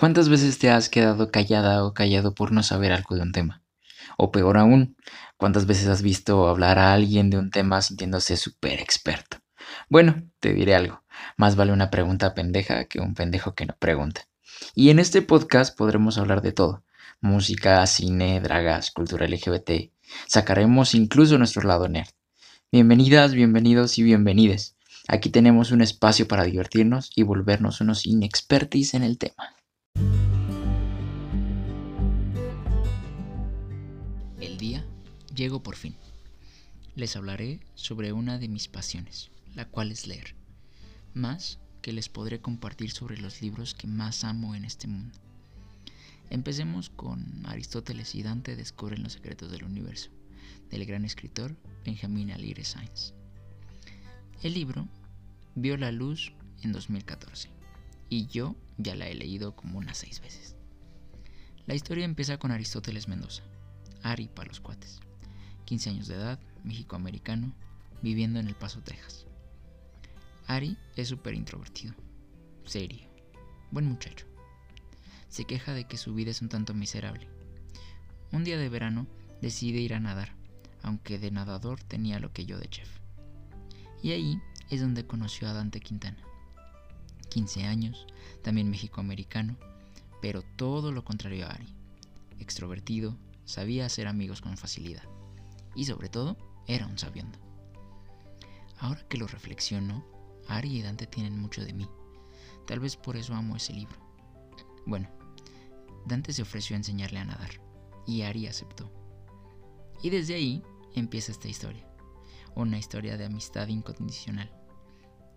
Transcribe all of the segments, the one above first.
¿Cuántas veces te has quedado callada o callado por no saber algo de un tema? O peor aún, ¿cuántas veces has visto hablar a alguien de un tema sintiéndose súper experto? Bueno, te diré algo, más vale una pregunta pendeja que un pendejo que no pregunta. Y en este podcast podremos hablar de todo, música, cine, dragas, cultura LGBT. Sacaremos incluso nuestro lado nerd. Bienvenidas, bienvenidos y bienvenides. Aquí tenemos un espacio para divertirnos y volvernos unos inexpertis en el tema. Llegó por fin. Les hablaré sobre una de mis pasiones, la cual es leer. Más que les podré compartir sobre los libros que más amo en este mundo. Empecemos con Aristóteles y Dante descubren los secretos del universo, del gran escritor Benjamin Alire Sainz. El libro vio la luz en 2014 y yo ya la he leído como unas seis veces. La historia empieza con Aristóteles Mendoza, Ari para los cuates, 15 años de edad, México-americano, viviendo en El Paso, Texas. Ari es súper introvertido, serio, buen muchacho. Se queja de que su vida es un tanto miserable. Un día de verano decide ir a nadar, aunque de nadador tenía lo que yo de chef. Y ahí es donde conoció a Dante Quintana. 15 años, también mexicoamericano, pero todo lo contrario a Ari. Extrovertido, sabía hacer amigos con facilidad y sobre todo era un sabiondo. Ahora que lo reflexiono, Ari y Dante tienen mucho de mí. Tal vez por eso amo ese libro. Bueno, Dante se ofreció a enseñarle a nadar y Ari aceptó. Y desde ahí empieza esta historia, una historia de amistad incondicional.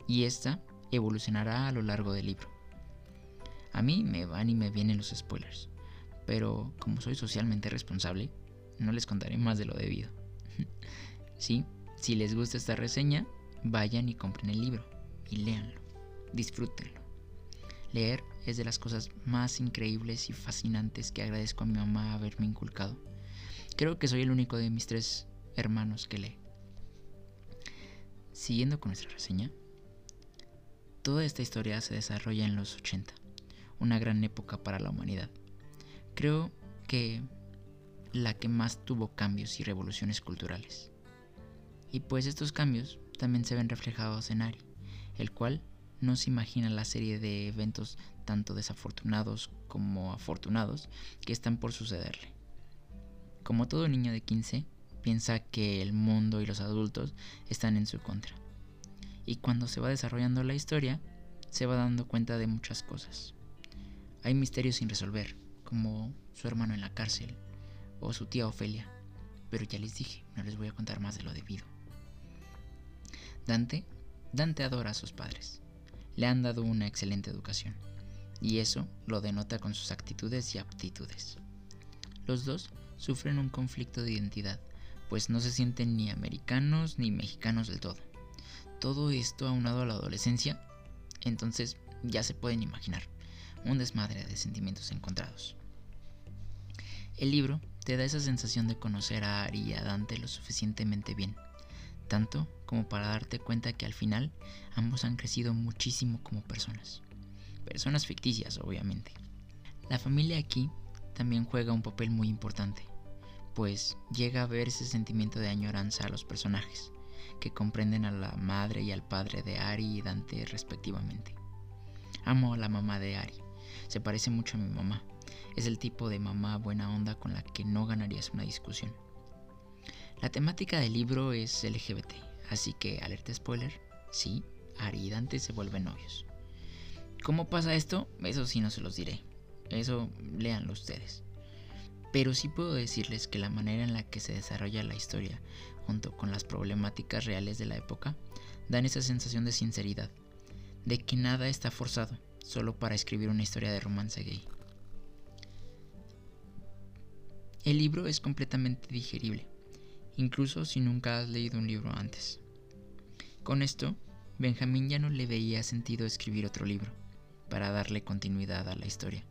Y esta evolucionará a lo largo del libro. A mí me van y me vienen los spoilers, pero como soy socialmente responsable, no les contaré más de lo debido. Sí, si les gusta esta reseña, vayan y compren el libro y léanlo, disfrútenlo. Leer es de las cosas más increíbles y fascinantes que agradezco a mi mamá haberme inculcado. Creo que soy el único de mis tres hermanos que lee. Siguiendo con nuestra reseña, toda esta historia se desarrolla en los 80 una gran época para la humanidad. Creo que la que más tuvo cambios y revoluciones culturales. Y pues estos cambios también se ven reflejados en Ari, el cual no se imagina la serie de eventos tanto desafortunados como afortunados que están por sucederle. Como todo niño de 15, piensa que el mundo y los adultos están en su contra. Y cuando se va desarrollando la historia, se va dando cuenta de muchas cosas. Hay misterios sin resolver, como su hermano en la cárcel o su tía Ofelia, pero ya les dije, no les voy a contar más de lo debido. Dante, Dante adora a sus padres. Le han dado una excelente educación, y eso lo denota con sus actitudes y aptitudes. Los dos sufren un conflicto de identidad, pues no se sienten ni americanos ni mexicanos del todo. Todo esto aunado a la adolescencia, entonces ya se pueden imaginar un desmadre de sentimientos encontrados. El libro te da esa sensación de conocer a Ari y a Dante lo suficientemente bien, tanto como para darte cuenta que al final ambos han crecido muchísimo como personas. Personas ficticias, obviamente. La familia aquí también juega un papel muy importante, pues llega a ver ese sentimiento de añoranza a los personajes, que comprenden a la madre y al padre de Ari y Dante respectivamente. Amo a la mamá de Ari, se parece mucho a mi mamá. Es el tipo de mamá buena onda con la que no ganarías una discusión. La temática del libro es LGBT, así que alerta spoiler, sí, Ari se vuelven novios. ¿Cómo pasa esto? Eso sí no se los diré. Eso léanlo ustedes. Pero sí puedo decirles que la manera en la que se desarrolla la historia, junto con las problemáticas reales de la época, dan esa sensación de sinceridad, de que nada está forzado, solo para escribir una historia de romance gay. El libro es completamente digerible, incluso si nunca has leído un libro antes. Con esto, Benjamín ya no le veía sentido escribir otro libro, para darle continuidad a la historia.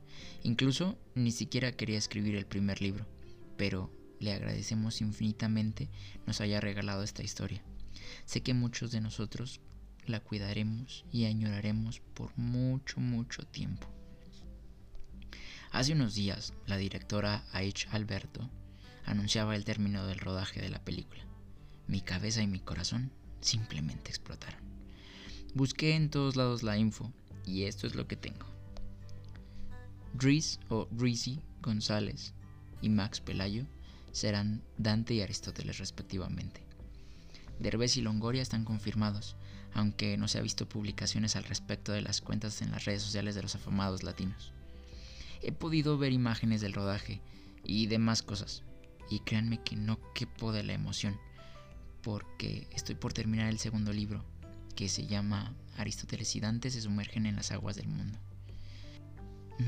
Incluso ni siquiera quería escribir el primer libro, pero le agradecemos infinitamente nos haya regalado esta historia. Sé que muchos de nosotros la cuidaremos y añoraremos por mucho, mucho tiempo. Hace unos días, la directora H. Alberto anunciaba el término del rodaje de la película. Mi cabeza y mi corazón simplemente explotaron. Busqué en todos lados la info y esto es lo que tengo. Reese o Reese González y Max Pelayo serán Dante y Aristóteles respectivamente. Derbez y Longoria están confirmados, aunque no se ha visto publicaciones al respecto de las cuentas en las redes sociales de los afamados latinos. He podido ver imágenes del rodaje y demás cosas, y créanme que no quepo de la emoción, porque estoy por terminar el segundo libro, que se llama Aristóteles y Dante se sumergen en las aguas del mundo.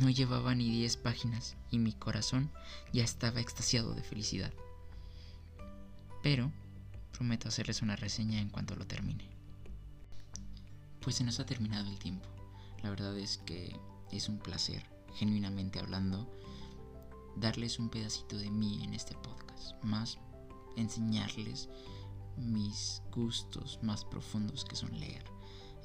No llevaba ni 10 páginas y mi corazón ya estaba extasiado de felicidad. Pero prometo hacerles una reseña en cuanto lo termine. Pues se nos ha terminado el tiempo. La verdad es que es un placer, genuinamente hablando, darles un pedacito de mí en este podcast, más enseñarles mis gustos más profundos que son leer.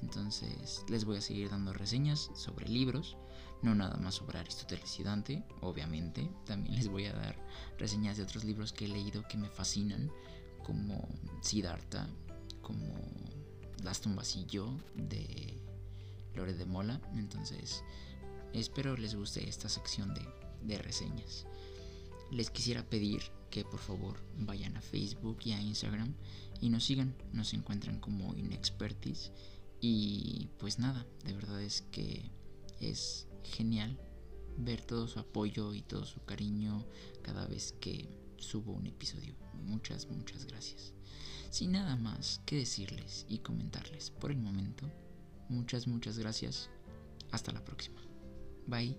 Entonces les voy a seguir dando reseñas sobre libros, no nada más sobre Aristóteles y Dante, obviamente. También les voy a dar reseñas de otros libros que he leído que me fascinan, como Siddhartha, como Las tumbas y yo de Lore de Mola. Entonces espero les guste esta sección de, de reseñas. Les quisiera pedir que por favor vayan a Facebook y a Instagram y nos sigan, nos encuentran como Inexpertis y pues nada, de verdad es que es genial ver todo su apoyo y todo su cariño cada vez que subo un episodio. Muchas, muchas gracias. Sin nada más que decirles y comentarles por el momento, muchas, muchas gracias. Hasta la próxima. Bye.